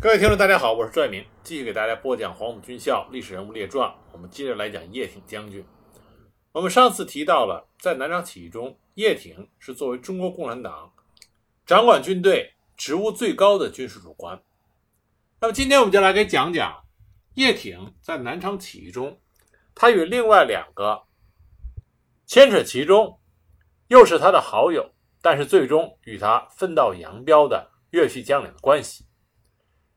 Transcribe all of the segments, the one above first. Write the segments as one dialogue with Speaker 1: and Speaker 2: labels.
Speaker 1: 各位听众，大家好，我是拽明，继续给大家播讲《黄埔军校历史人物列传》。我们接着来讲叶挺将军。我们上次提到了，在南昌起义中，叶挺是作为中国共产党掌管军队职务最高的军事主官。那么今天我们就来给讲讲叶挺在南昌起义中，他与另外两个牵扯其中，又是他的好友，但是最终与他分道扬镳的岳系将领的关系。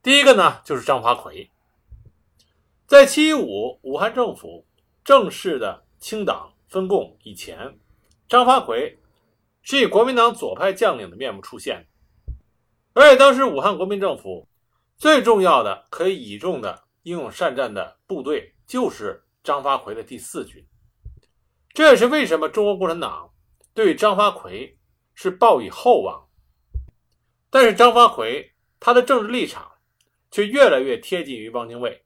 Speaker 1: 第一个呢，就是张发奎。在七一五武汉政府正式的清党分共以前，张发奎是以国民党左派将领的面目出现。而且当时武汉国民政府最重要的、可以倚重的、英勇善战的部队，就是张发奎的第四军。这也是为什么中国共产党对张发奎是抱以厚望。但是张发奎他的政治立场。却越来越贴近于汪精卫。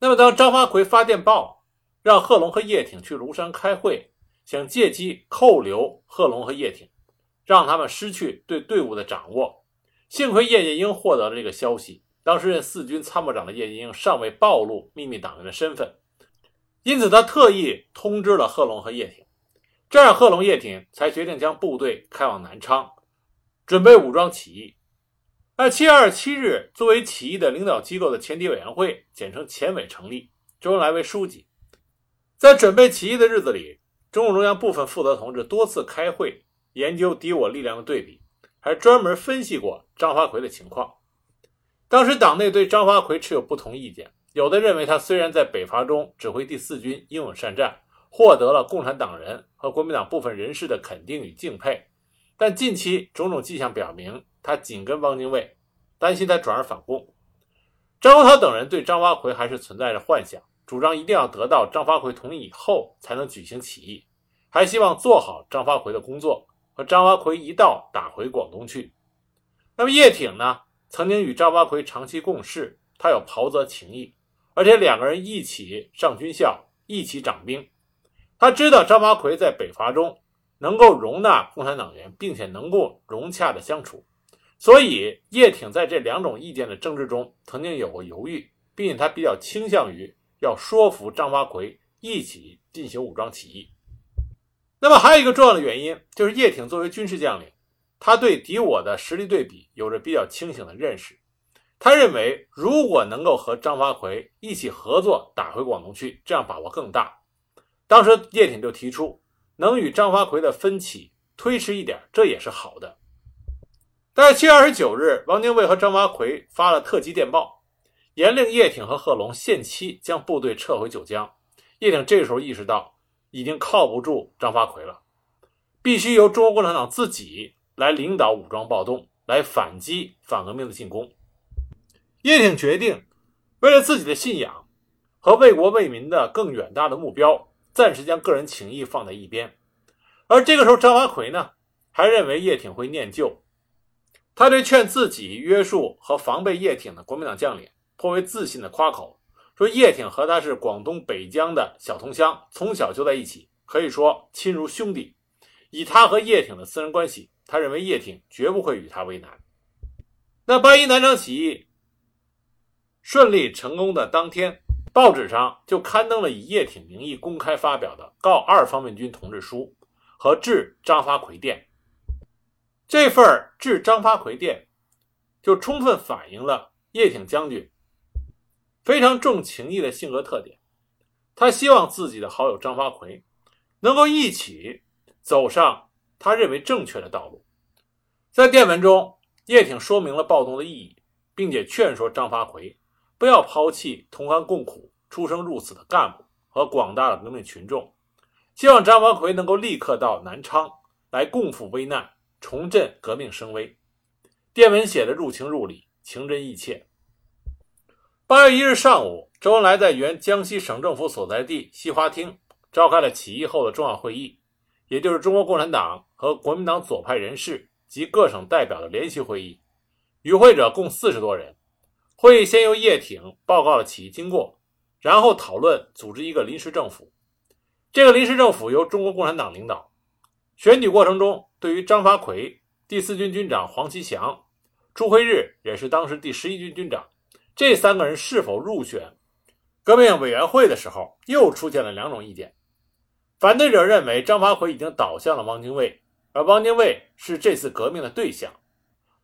Speaker 1: 那么，当张发奎发电报让贺龙和叶挺去庐山开会，想借机扣留贺龙和叶挺，让他们失去对队伍的掌握。幸亏叶剑英获得了这个消息，当时任四军参谋长的叶剑英尚未暴露秘密党员的身份，因此他特意通知了贺龙和叶挺，这样贺龙、叶挺才决定将部队开往南昌，准备武装起义。在七月二十七日，作为起义的领导机构的前敌委员会（简称前委）成立，周恩来为书记。在准备起义的日子里，中共中央部分负责同志多次开会研究敌我力量的对比，还专门分析过张发奎的情况。当时党内对张发奎持有不同意见，有的认为他虽然在北伐中指挥第四军英勇善战，获得了共产党人和国民党部分人士的肯定与敬佩，但近期种种迹象表明。他紧跟汪精卫，担心他转而反共。张国焘等人对张发奎还是存在着幻想，主张一定要得到张发奎同意以后才能举行起义，还希望做好张发奎的工作，和张发奎一道打回广东去。那么叶挺呢？曾经与张发奎长期共事，他有袍泽情谊，而且两个人一起上军校，一起掌兵。他知道张发奎在北伐中能够容纳共产党员，并且能够融洽的相处。所以，叶挺在这两种意见的争执中，曾经有过犹豫，并且他比较倾向于要说服张发奎一起进行武装起义。那么，还有一个重要的原因，就是叶挺作为军事将领，他对敌我的实力对比有着比较清醒的认识。他认为，如果能够和张发奎一起合作打回广东去，这样把握更大。当时，叶挺就提出，能与张发奎的分歧推迟一点，这也是好的。在七月二十九日，王精卫和张发奎发了特急电报，严令叶挺和贺龙限期将部队撤回九江。叶挺这时候意识到，已经靠不住张发奎了，必须由中国共产党自己来领导武装暴动，来反击反革命的进攻。叶挺决定，为了自己的信仰和为国为民的更远大的目标，暂时将个人情谊放在一边。而这个时候，张发奎呢，还认为叶挺会念旧。他对劝自己约束和防备叶挺的国民党将领颇为自信的夸口，说叶挺和他是广东北疆的小同乡，从小就在一起，可以说亲如兄弟。以他和叶挺的私人关系，他认为叶挺绝不会与他为难。那八一南昌起义顺利成功的当天，报纸上就刊登了以叶挺名义公开发表的告二方面军同志书和致张发奎电。这份致张发奎电，就充分反映了叶挺将军非常重情义的性格特点。他希望自己的好友张发奎能够一起走上他认为正确的道路。在电文中，叶挺说明了暴动的意义，并且劝说张发奎不要抛弃同甘共苦、出生入死的干部和广大的革命群众，希望张发奎能够立刻到南昌来共赴危难。重振革命声威，电文写的入情入理，情真意切。八月一日上午，周恩来在原江西省政府所在地西花厅召开了起义后的重要会议，也就是中国共产党和国民党左派人士及各省代表的联席会议。与会者共四十多人。会议先由叶挺报告了起义经过，然后讨论组织一个临时政府。这个临时政府由中国共产党领导。选举过程中，对于张发奎、第四军军长黄其祥、朱辉日也是当时第十一军军长，这三个人是否入选革命委员会的时候，又出现了两种意见。反对者认为张发奎已经倒向了汪精卫，而汪精卫是这次革命的对象。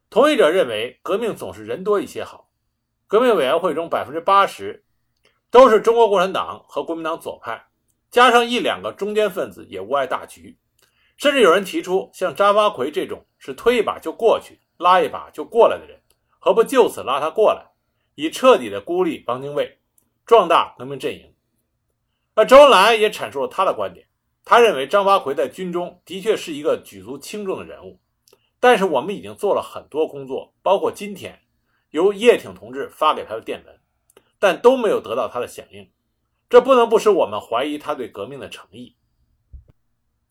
Speaker 1: 同意者认为革命总是人多一些好。革命委员会中百分之八十都是中国共产党和国民党左派，加上一两个中间分子也无碍大局。甚至有人提出，像张发奎这种是推一把就过去、拉一把就过来的人，何不就此拉他过来，以彻底的孤立汪精卫，壮大革命阵营？而周恩来也阐述了他的观点，他认为张发奎在军中的确是一个举足轻重的人物，但是我们已经做了很多工作，包括今天由叶挺同志发给他的电文，但都没有得到他的响应，这不能不使我们怀疑他对革命的诚意。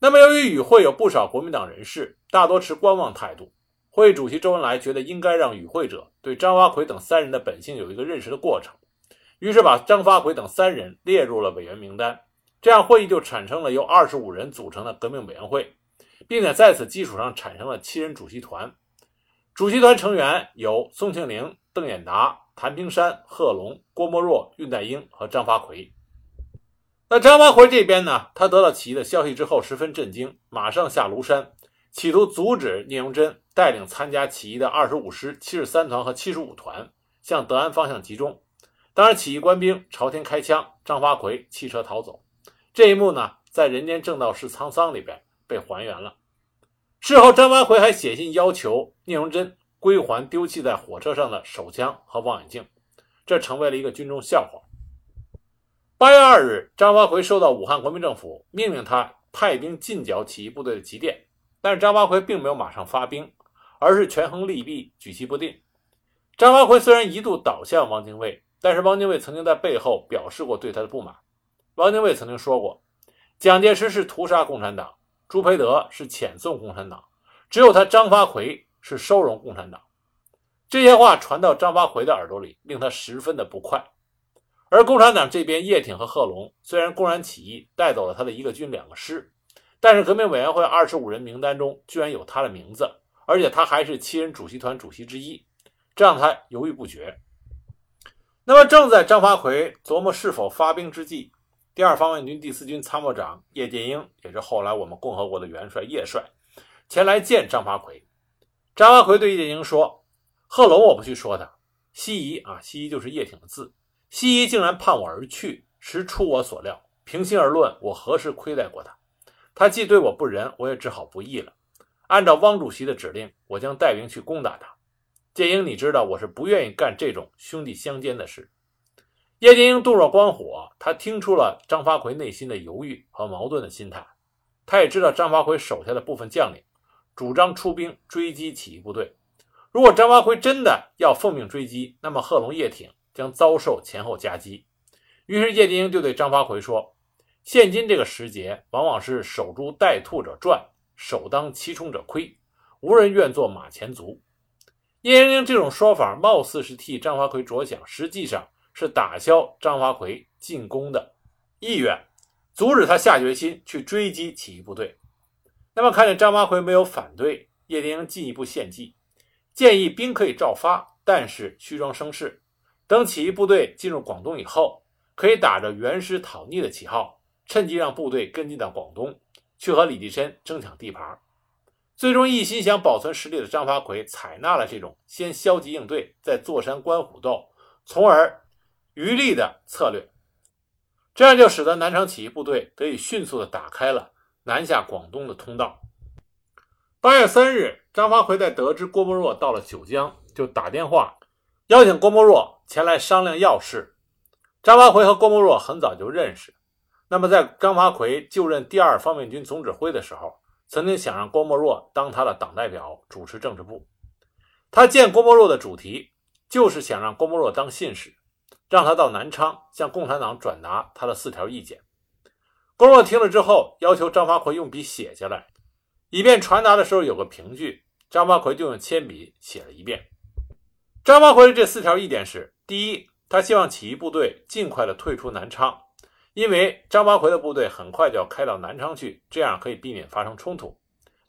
Speaker 1: 那么，由于与会有不少国民党人士，大多持观望态度，会议主席周恩来觉得应该让与会者对张发奎等三人的本性有一个认识的过程。于是把张发奎等三人列入了委员名单，这样会议就产生了由二十五人组成的革命委员会，并且在此基础上产生了七人主席团。主席团成员有宋庆龄、邓演达、谭平山、贺龙、郭沫若、恽代英和张发奎。那张发奎这边呢，他得到起义的消息之后十分震惊，马上下庐山，企图阻止聂荣臻带领参加起义的二十五师、七十三团和七十五团向德安方向集中。当然，起义官兵朝天开枪，张发奎弃车逃走。这一幕呢，在《人间正道是沧桑》里边被还原了。事后，张发奎还写信要求聂荣臻归还丢弃在火车上的手枪和望远镜，这成为了一个军中笑话。八月二日，张发奎收到武汉国民政府命令他派兵进剿起义部队的急电，但是张发奎并没有马上发兵，而是权衡利弊，举棋不定。张发奎虽然一度倒向汪精卫。但是汪精卫曾经在背后表示过对他的不满。汪精卫曾经说过：“蒋介石是屠杀共产党，朱培德是遣送共产党，只有他张发奎是收容共产党。”这些话传到张发奎的耳朵里，令他十分的不快。而共产党这边，叶挺和贺龙虽然公然起义，带走了他的一个军两个师，但是革命委员会二十五人名单中居然有他的名字，而且他还是七人主席团主席之一，这让他犹豫不决。那么，正在张发奎琢磨是否发兵之际，第二方面军第四军参谋长叶剑英，也是后来我们共和国的元帅叶帅，前来见张发奎。张发奎对叶剑英说：“贺龙我不去说他，西夷啊，西夷就是叶挺的字，西夷竟然叛我而去，实出我所料。平心而论，我何时亏待过他？他既对我不仁，我也只好不义了。按照汪主席的指令，我将带兵去攻打他。”剑英，你知道我是不愿意干这种兄弟相奸的事。叶剑英度若观火，他听出了张发奎内心的犹豫和矛盾的心态。他也知道张发奎手下的部分将领主张出兵追击起义部队。如果张发奎真的要奉命追击，那么贺龙、叶挺将遭受前后夹击。于是叶剑英就对张发奎说：“现今这个时节，往往是守株待兔者赚，首当其冲者亏，无人愿做马前卒。”叶剑英这种说法，貌似是替张发奎着想，实际上是打消张发奎进攻的意愿，阻止他下决心去追击起义部队。那么，看见张发奎没有反对，叶剑英进一步献计，建议兵可以照发，但是虚张声势，等起义部队进入广东以后，可以打着援师讨逆的旗号，趁机让部队跟进到广东，去和李济深争抢地盘。最终，一心想保存实力的张发奎采纳了这种先消极应对，再坐山观虎斗，从而渔利的策略，这样就使得南昌起义部队得以迅速的打开了南下广东的通道。八月三日，张发奎在得知郭沫若到了九江，就打电话邀请郭沫若前来商量要事。张发奎和郭沫若很早就认识，那么在张发奎就任第二方面军总指挥的时候。曾经想让郭沫若当他的党代表主持政治部，他见郭沫若的主题就是想让郭沫若当信使，让他到南昌向共产党转达他的四条意见。郭沫若听了之后，要求张发奎用笔写下来，以便传达的时候有个凭据。张发奎就用铅笔写了一遍。张发奎的这四条意见是：第一，他希望起义部队尽快的退出南昌。因为张发奎的部队很快就要开到南昌去，这样可以避免发生冲突。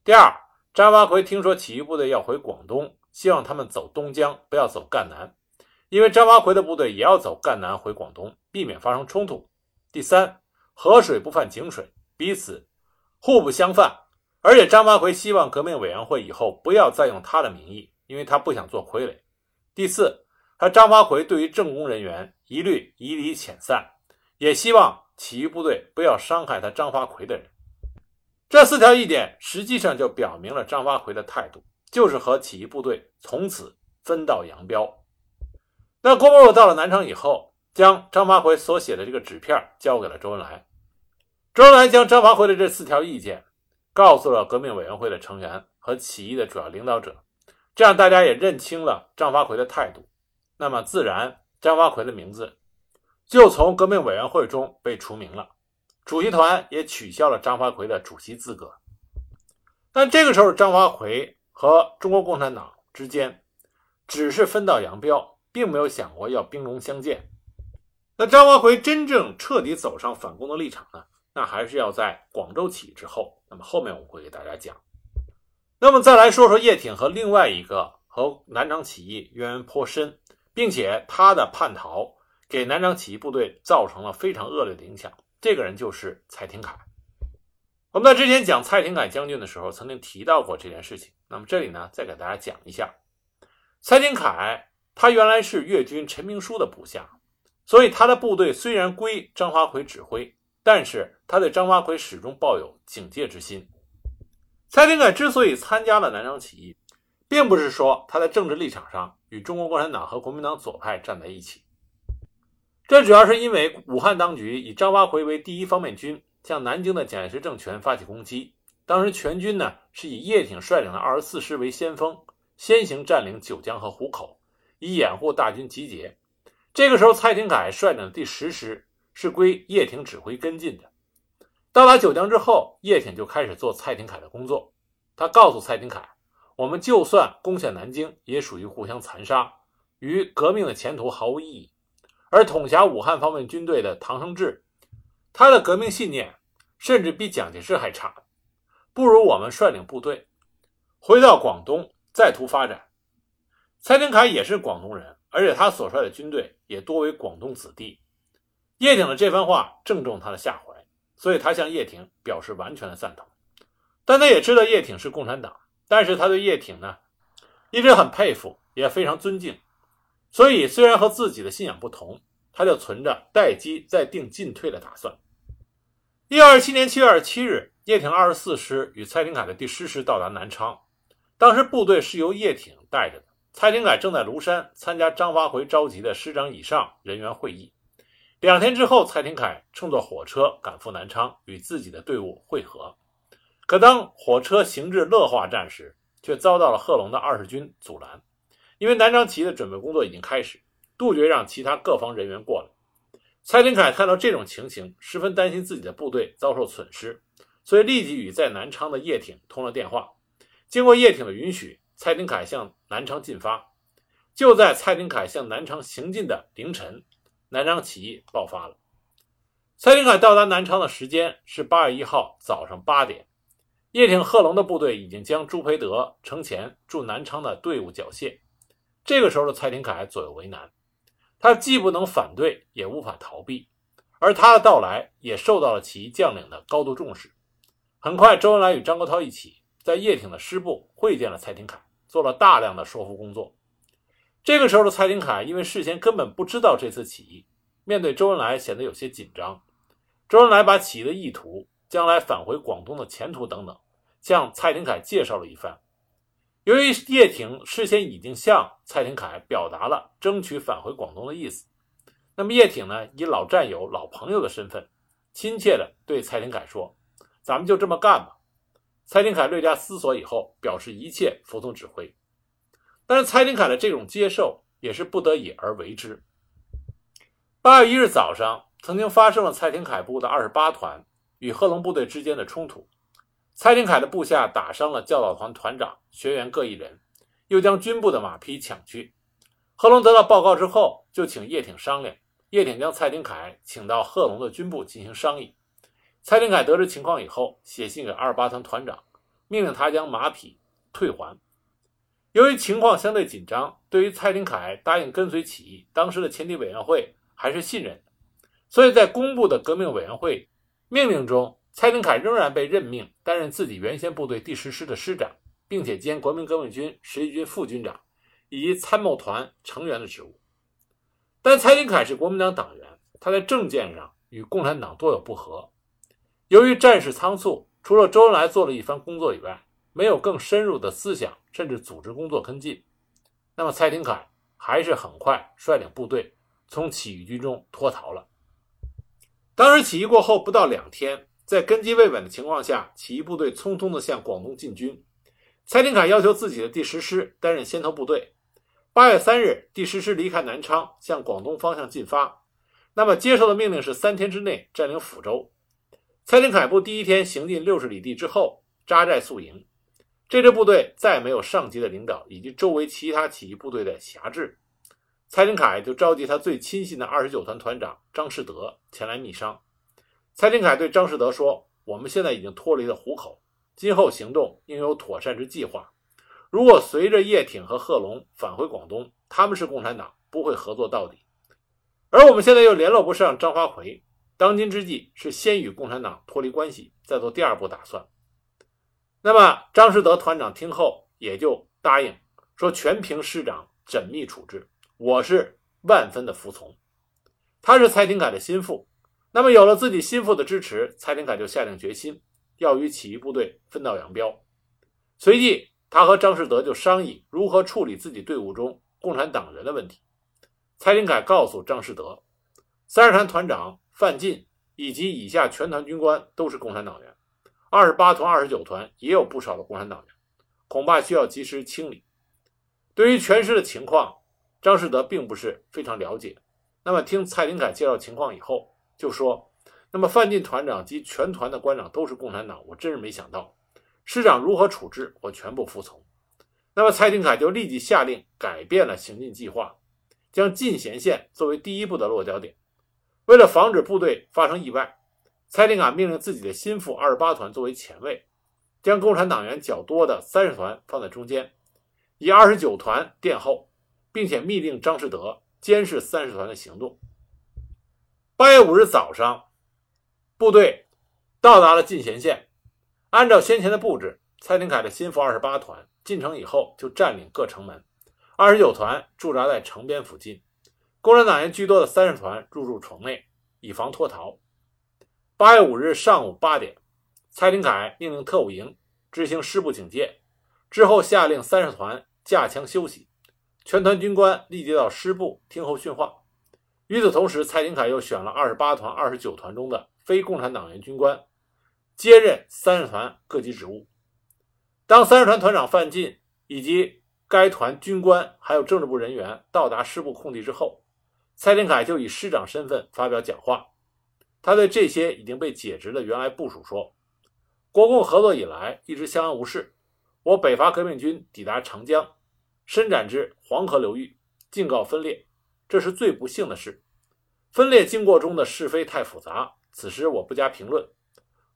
Speaker 1: 第二，张发奎听说起义部队要回广东，希望他们走东江，不要走赣南，因为张发奎的部队也要走赣南回广东，避免发生冲突。第三，河水不犯井水，彼此互不相犯。而且张发奎希望革命委员会以后不要再用他的名义，因为他不想做傀儡。第四，他张发奎对于政工人员一律以礼遣散，也希望起义部队不要伤害他张发奎的人。这四条意见实际上就表明了张发奎的态度，就是和起义部队从此分道扬镳。那郭沫若到了南昌以后，将张发奎所写的这个纸片交给了周恩来，周恩来将张发奎的这四条意见。告诉了革命委员会的成员和起义的主要领导者，这样大家也认清了张发奎的态度，那么自然张发奎的名字就从革命委员会中被除名了，主席团也取消了张发奎的主席资格。但这个时候，张发奎和中国共产党之间只是分道扬镳，并没有想过要兵戎相见。那张发奎真正彻底走上反攻的立场呢？那还是要在广州起义之后。那么后面我会给大家讲。那么再来说说叶挺和另外一个和南昌起义渊源颇深，并且他的叛逃给南昌起义部队造成了非常恶劣的影响。这个人就是蔡廷锴。我们在之前讲蔡廷锴将军的时候，曾经提到过这件事情。那么这里呢，再给大家讲一下。蔡廷锴他原来是粤军陈明书的部下，所以他的部队虽然归张发奎指挥。但是他对张发奎始终抱有警戒之心。蔡廷锴之所以参加了南昌起义，并不是说他在政治立场上与中国共产党和国民党左派站在一起，这主要是因为武汉当局以张发奎为第一方面军，向南京的蒋介石政权发起攻击。当时全军呢是以叶挺率领的二十四师为先锋，先行占领九江和湖口，以掩护大军集结。这个时候，蔡廷锴率领的第十师。是归叶挺指挥跟进的。到达九江之后，叶挺就开始做蔡廷锴的工作。他告诉蔡廷锴：“我们就算攻下南京，也属于互相残杀，与革命的前途毫无意义。”而统辖武汉方面军队的唐生智，他的革命信念甚至比蒋介石还差，不如我们率领部队回到广东再图发展。蔡廷锴也是广东人，而且他所率的军队也多为广东子弟。叶挺的这番话正中他的下怀，所以他向叶挺表示完全的赞同。但他也知道叶挺是共产党，但是他对叶挺呢一直很佩服，也非常尊敬。所以虽然和自己的信仰不同，他就存着待机再定进退的打算。一九二七年七月二十七日，叶挺二十四师与蔡廷锴的第十师到达南昌，当时部队是由叶挺带着的，蔡廷锴正在庐山参加张发奎召集的师长以上人员会议。两天之后，蔡廷锴乘坐火车赶赴南昌，与自己的队伍会合。可当火车行至乐化站时，却遭到了贺龙的二十军阻拦。因为南昌起义的准备工作已经开始，杜绝让其他各方人员过来。蔡廷锴看到这种情形，十分担心自己的部队遭受损失，所以立即与在南昌的叶挺通了电话。经过叶挺的允许，蔡廷锴向南昌进发。就在蔡廷锴向南昌行进的凌晨。南昌起义爆发了。蔡廷锴到达南昌的时间是八月一号早上八点。叶挺、贺龙的部队已经将朱培德程前驻南昌的队伍缴械。这个时候的蔡廷锴左右为难，他既不能反对，也无法逃避。而他的到来也受到了起义将领的高度重视。很快，周恩来与张国焘一起在叶挺的师部会见了蔡廷锴，做了大量的说服工作。这个时候的蔡廷锴，因为事先根本不知道这次起义，面对周恩来显得有些紧张。周恩来把起义的意图、将来返回广东的前途等等，向蔡廷锴介绍了一番。由于叶挺事先已经向蔡廷锴表达了争取返回广东的意思，那么叶挺呢，以老战友、老朋友的身份，亲切地对蔡廷锴说：“咱们就这么干吧。”蔡廷锴略加思索以后，表示一切服从指挥。但是蔡廷锴的这种接受也是不得已而为之。八月一日早上，曾经发生了蔡廷锴部的二十八团与贺龙部队之间的冲突，蔡廷锴的部下打伤了教导团团长、学员各一人，又将军部的马匹抢去。贺龙得到报告之后，就请叶挺商量。叶挺将蔡廷锴请到贺龙的军部进行商议。蔡廷锴得知情况以后，写信给二十八团团长，命令他将马匹退还。由于情况相对紧张，对于蔡廷锴答应跟随起义，当时的前敌委员会还是信任的，所以在公布的革命委员会命令中，蔡廷锴仍然被任命担任自己原先部队第十师的师长，并且兼国民革命军十一军副军长以及参谋团成员的职务。但蔡廷锴是国民党党员，他在政见上与共产党多有不合。由于战事仓促，除了周恩来做了一番工作以外，没有更深入的思想甚至组织工作跟进，那么蔡廷锴还是很快率领部队从起义军中脱逃了。当时起义过后不到两天，在根基未稳的情况下，起义部队匆匆地向广东进军。蔡廷锴要求自己的第十师担任先头部队。八月三日，第十师离开南昌，向广东方向进发。那么接受的命令是三天之内占领抚州。蔡廷锴部第一天行进六十里地之后，扎寨宿营。这支部队再没有上级的领导，以及周围其他起义部队的辖制，蔡廷锴就召集他最亲信的二十九团团长张士德前来密商。蔡廷锴对张士德说：“我们现在已经脱离了虎口，今后行动应有妥善之计划。如果随着叶挺和贺龙返回广东，他们是共产党，不会合作到底。而我们现在又联络不上张发奎，当今之计是先与共产党脱离关系，再做第二步打算。”那么，张士德团长听后也就答应说：“全凭师长缜密处置，我是万分的服从。”他是蔡廷锴的心腹，那么有了自己心腹的支持，蔡廷锴就下定决心要与起义部队分道扬镳。随即，他和张士德就商议如何处理自己队伍中共产党员的问题。蔡廷锴告诉张士德，三十团团长范进以及以下全团军官都是共产党员。二十八团、二十九团也有不少的共产党员，恐怕需要及时清理。对于全师的情况，张士德并不是非常了解。那么听蔡廷锴介绍情况以后，就说：“那么范进团长及全团的官长都是共产党，我真是没想到，师长如何处置，我全部服从。”那么蔡廷锴就立即下令改变了行进计划，将进贤县作为第一步的落脚点，为了防止部队发生意外。蔡廷锴命令自己的心腹二十八团作为前卫，将共产党员较多的三十团放在中间，以二十九团殿后，并且密令张士德监视三十团的行动。八月五日早上，部队到达了进贤县，按照先前的布置，蔡廷锴的心腹二十八团进城以后就占领各城门，二十九团驻扎在城边附近，共产党员居多的三十团入驻城内，以防脱逃。八月五日上午八点，蔡廷锴命令特务营执行师部警戒，之后下令三十团架枪休息，全团军官立即到师部听候训话。与此同时，蔡廷锴又选了二十八团、二十九团中的非共产党员军官接任三十团各级职务。当三十团团长范进以及该团军官还有政治部人员到达师部空地之后，蔡廷锴就以师长身份发表讲话。他对这些已经被解职的原来部署说：“国共合作以来一直相安无事。我北伐革命军抵达长江，伸展至黄河流域，竟告分裂，这是最不幸的事。分裂经过中的是非太复杂，此时我不加评论。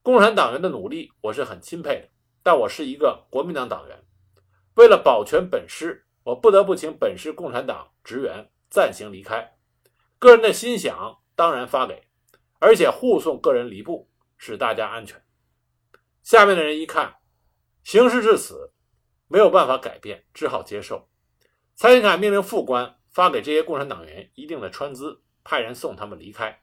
Speaker 1: 共产党员的努力我是很钦佩的，但我是一个国民党党员，为了保全本师，我不得不请本师共产党职员暂行离开。个人的心想当然发给。”而且护送个人离部，使大家安全。下面的人一看，形势至此，没有办法改变，只好接受。蔡廷锴命令副官发给这些共产党员一定的川资，派人送他们离开。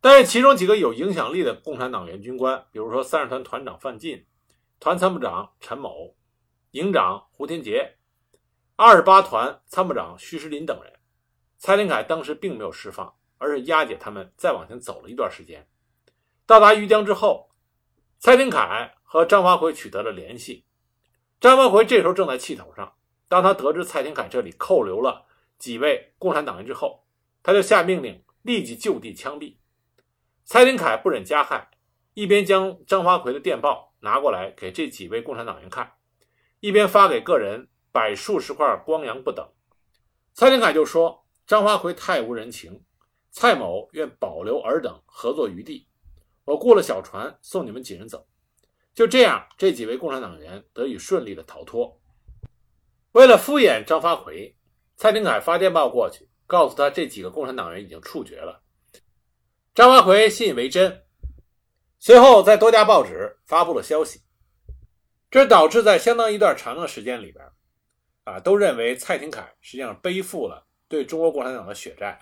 Speaker 1: 但是其中几个有影响力的共产党员军官，比如说三十团团长范进、团参谋长陈某、营长胡天杰、二十八团参谋长徐世林等人，蔡廷锴当时并没有释放。而是押解他们再往前走了一段时间，到达余江之后，蔡廷锴和张发奎取得了联系。张发奎这时候正在气头上，当他得知蔡廷锴这里扣留了几位共产党员之后，他就下命令立即就地枪毙。蔡廷锴不忍加害，一边将张发奎的电报拿过来给这几位共产党员看，一边发给个人百数十块光洋不等。蔡廷锴就说：“张发奎太无人情。”蔡某愿保留尔等合作余地，我雇了小船送你们几人走。就这样，这几位共产党员得以顺利的逃脱。为了敷衍张发奎，蔡廷锴发电报过去，告诉他这几个共产党员已经处决了。张发奎信以为真，随后在多家报纸发布了消息，这导致在相当一段长的时间里边，啊，都认为蔡廷锴实际上背负了对中国共产党的血债。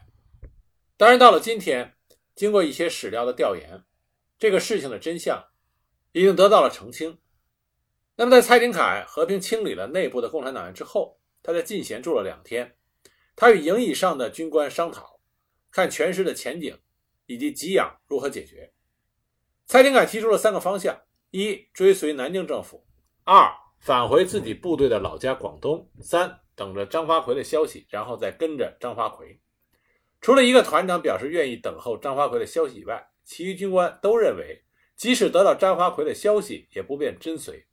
Speaker 1: 当然，到了今天，经过一些史料的调研，这个事情的真相已经得到了澄清。那么，在蔡廷锴和平清理了内部的共产党员之后，他在进贤住了两天，他与营以上的军官商讨，看全师的前景以及给养如何解决。蔡廷锴提出了三个方向：一、追随南京政府；二、返回自己部队的老家广东；三、等着张发奎的消息，然后再跟着张发奎。除了一个团长表示愿意等候张发奎的消息以外，其余军官都认为，即使得到张发奎的消息，也不便跟随。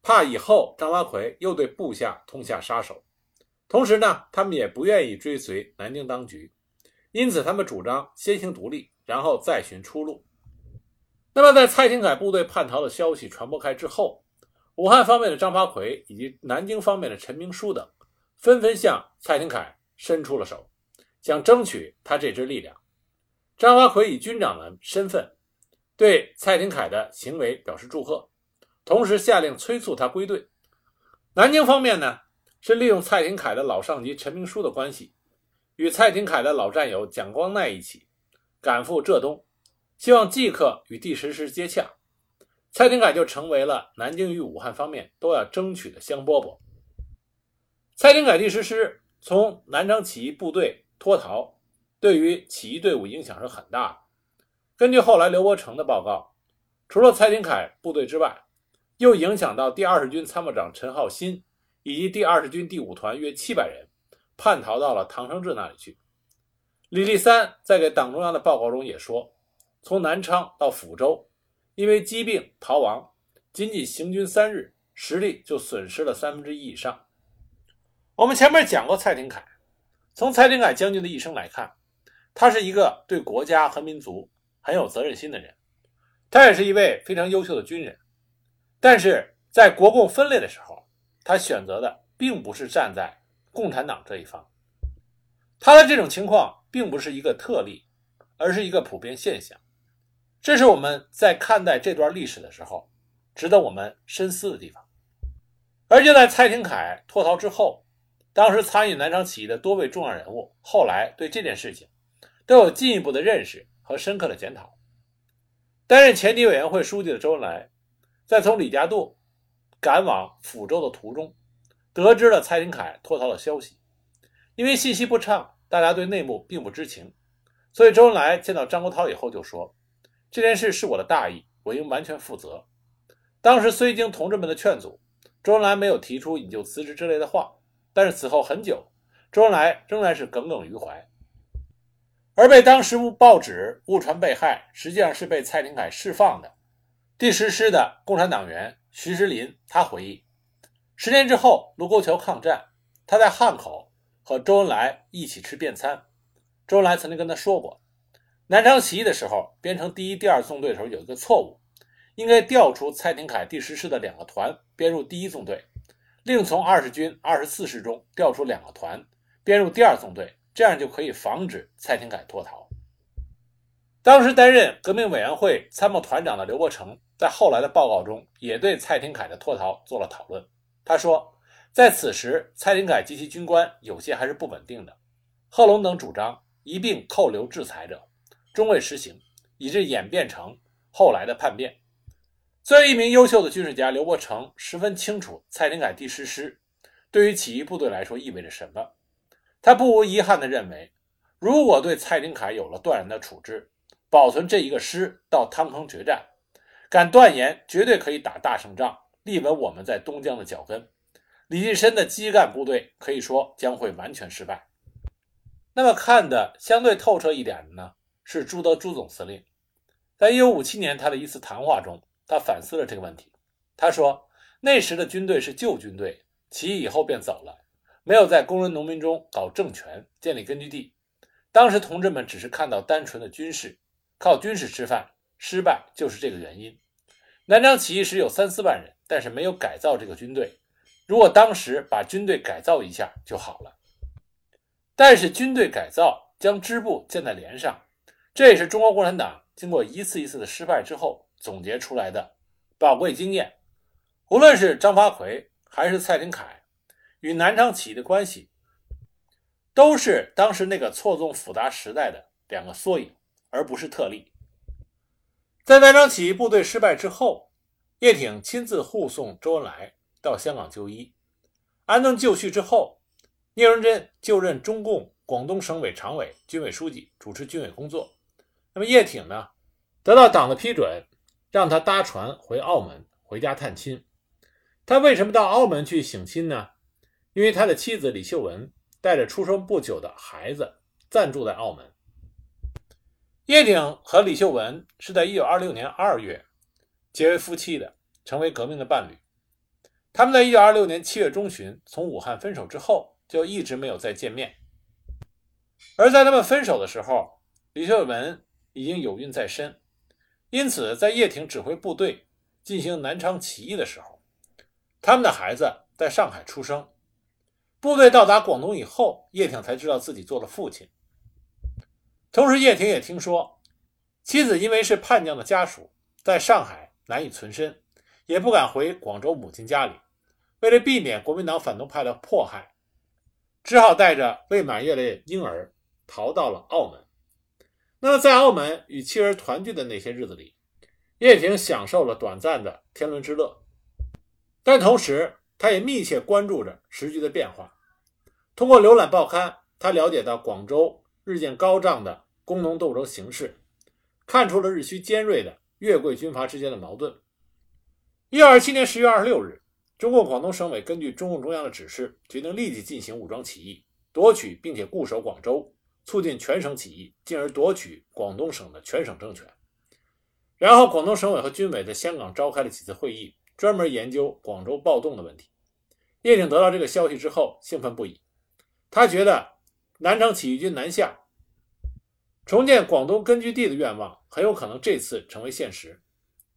Speaker 1: 怕以后张发奎又对部下痛下杀手，同时呢，他们也不愿意追随南京当局，因此他们主张先行独立，然后再寻出路。那么，在蔡廷锴部队叛逃的消息传播开之后，武汉方面的张发奎以及南京方面的陈明书等，纷纷向蔡廷锴伸出了手，想争取他这支力量。张发奎以军长的身份，对蔡廷锴的行为表示祝贺。同时下令催促他归队。南京方面呢，是利用蔡廷锴的老上级陈明书的关系，与蔡廷锴的老战友蒋光鼐一起赶赴浙东，希望即刻与第十师接洽。蔡廷锴就成为了南京与武汉方面都要争取的香饽饽。蔡廷锴第十师从南昌起义部队脱逃，对于起义队伍影响是很大的。根据后来刘伯承的报告，除了蔡廷锴部队之外，又影响到第二十军参谋长陈浩新以及第二十军第五团约七百人叛逃到了唐生智那里去。李立三在给党中央的报告中也说，从南昌到抚州，因为疾病逃亡，仅仅行军三日，实力就损失了三分之一以上。我们前面讲过蔡廷锴，从蔡廷锴将军的一生来看，他是一个对国家和民族很有责任心的人，他也是一位非常优秀的军人。但是在国共分裂的时候，他选择的并不是站在共产党这一方。他的这种情况并不是一个特例，而是一个普遍现象。这是我们在看待这段历史的时候，值得我们深思的地方。而就在蔡廷锴脱逃之后，当时参与南昌起义的多位重要人物，后来对这件事情都有进一步的认识和深刻的检讨。担任前敌委员会书记的周恩来。在从李家渡赶往抚州的途中，得知了蔡廷锴脱逃的消息。因为信息不畅，大家对内幕并不知情，所以周恩来见到张国焘以后就说：“这件事是我的大意，我应完全负责。”当时虽经同志们的劝阻，周恩来没有提出引咎辞职之类的话，但是此后很久，周恩来仍然是耿耿于怀。而被当时报纸误传被害，实际上是被蔡廷锴释放的。第十师的共产党员徐石林，他回忆，十年之后卢沟桥抗战，他在汉口和周恩来一起吃便餐。周恩来曾经跟他说过，南昌起义的时候，编成第一、第二纵队的时候有一个错误，应该调出蔡廷锴第十师的两个团编入第一纵队，另从二十军二十四师中调出两个团编入第二纵队，这样就可以防止蔡廷锴脱逃。当时担任革命委员会参谋团长的刘伯承。在后来的报告中，也对蔡廷锴的脱逃做了讨论。他说，在此时，蔡廷锴及其军官有些还是不稳定的。贺龙等主张一并扣留制裁者，终未实行，以致演变成后来的叛变。作为一名优秀的军事家，刘伯承十分清楚蔡廷锴第十师对于起义部队来说意味着什么。他不无遗憾地认为，如果对蔡廷锴有了断然的处置，保存这一个师到汤坑决战。敢断言，绝对可以打大胜仗，立稳我们在东江的脚跟。李济深的基干部队可以说将会完全失败。那么看的相对透彻一点的呢，是朱德朱总司令，在一九五七年他的一次谈话中，他反思了这个问题。他说，那时的军队是旧军队，起义以后便走了，没有在工人农民中搞政权，建立根据地。当时同志们只是看到单纯的军事，靠军事吃饭，失败就是这个原因。南昌起义时有三四万人，但是没有改造这个军队，如果当时把军队改造一下就好了。但是军队改造将支部建在连上，这也是中国共产党经过一次一次的失败之后总结出来的宝贵经验。无论是张发奎还是蔡廷锴与南昌起义的关系，都是当时那个错综复杂时代的两个缩影，而不是特例。在南昌起义部队失败之后，叶挺亲自护送周恩来到香港就医，安顿就绪之后。聂荣臻就任中共广东省委常委、军委书记，主持军委工作。那么叶挺呢，得到党的批准，让他搭船回澳门回家探亲。他为什么到澳门去省亲呢？因为他的妻子李秀文带着出生不久的孩子暂住在澳门。叶挺和李秀文是在1926年2月结为夫妻的，成为革命的伴侣。他们在1926年7月中旬从武汉分手之后。就一直没有再见面，而在他们分手的时候，李秀文已经有孕在身，因此在叶挺指挥部队进行南昌起义的时候，他们的孩子在上海出生。部队到达广东以后，叶挺才知道自己做了父亲。同时，叶挺也听说妻子因为是叛将的家属，在上海难以存身，也不敢回广州母亲家里，为了避免国民党反动派的迫害。只好带着未满月的婴儿逃到了澳门。那，在澳门与妻儿团聚的那些日子里，叶挺享受了短暂的天伦之乐，但同时，他也密切关注着时局的变化。通过浏览报刊，他了解到广州日渐高涨的工农斗争形势，看出了日趋尖锐的粤桂军阀之间的矛盾。一九二七年十月二十六日。中共广东省委根据中共中央的指示，决定立即进行武装起义，夺取并且固守广州，促进全省起义，进而夺取广东省的全省政权。然后，广东省委和军委在香港召开了几次会议，专门研究广州暴动的问题。叶挺得到这个消息之后，兴奋不已。他觉得南昌起义军南下，重建广东根据地的愿望很有可能这次成为现实，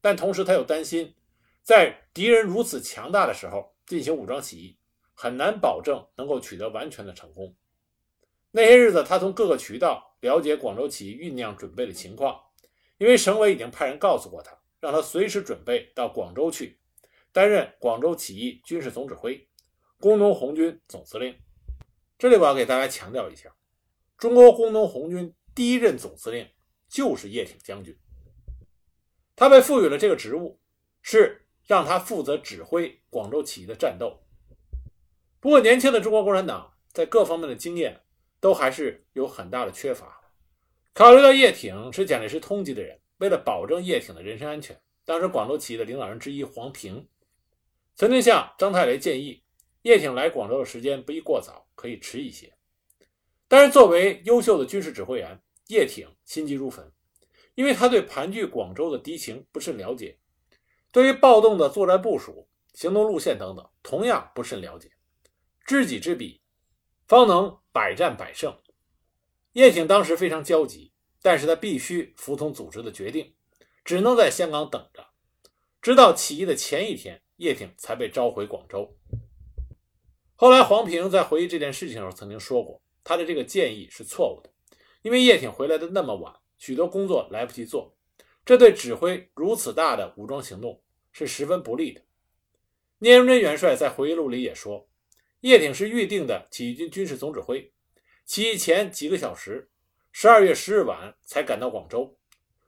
Speaker 1: 但同时他又担心。在敌人如此强大的时候进行武装起义，很难保证能够取得完全的成功。那些日子，他从各个渠道了解广州起义酝酿准备的情况，因为省委已经派人告诉过他，让他随时准备到广州去，担任广州起义军事总指挥、工农红军总司令。这里我要给大家强调一下，中国工农红军第一任总司令就是叶挺将军，他被赋予了这个职务，是。让他负责指挥广州起义的战斗。不过，年轻的中国共产党在各方面的经验都还是有很大的缺乏。考虑到叶挺是蒋介石通缉的人，为了保证叶挺的人身安全，当时广州起义的领导人之一黄平曾经向张太雷建议，叶挺来广州的时间不宜过早，可以迟一些。但是，作为优秀的军事指挥员，叶挺心急如焚，因为他对盘踞广州的敌情不甚了解。对于暴动的作战部署、行动路线等等，同样不甚了解。知己知彼，方能百战百胜。叶挺当时非常焦急，但是他必须服从组织的决定，只能在香港等着，直到起义的前一天，叶挺才被召回广州。后来，黄平在回忆这件事情的时候曾经说过，他的这个建议是错误的，因为叶挺回来的那么晚，许多工作来不及做，这对指挥如此大的武装行动。是十分不利的。聂荣臻元帅在回忆录里也说，叶挺是预定的起义军军事总指挥，起义前几个小时，十二月十日晚才赶到广州。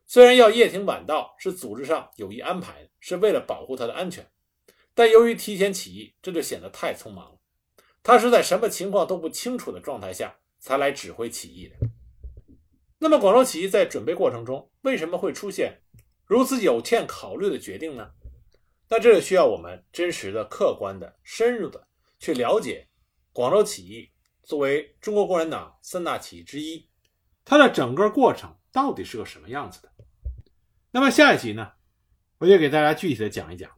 Speaker 1: 虽然要叶挺晚到是组织上有意安排的，是为了保护他的安全，但由于提前起义，这就显得太匆忙了。他是在什么情况都不清楚的状态下才来指挥起义的。那么，广州起义在准备过程中为什么会出现如此有欠考虑的决定呢？那这就需要我们真实的、客观的、深入的去了解广州起义作为中国共产党三大起义之一，它的整个过程到底是个什么样子的。那么下一集呢，我就给大家具体的讲一讲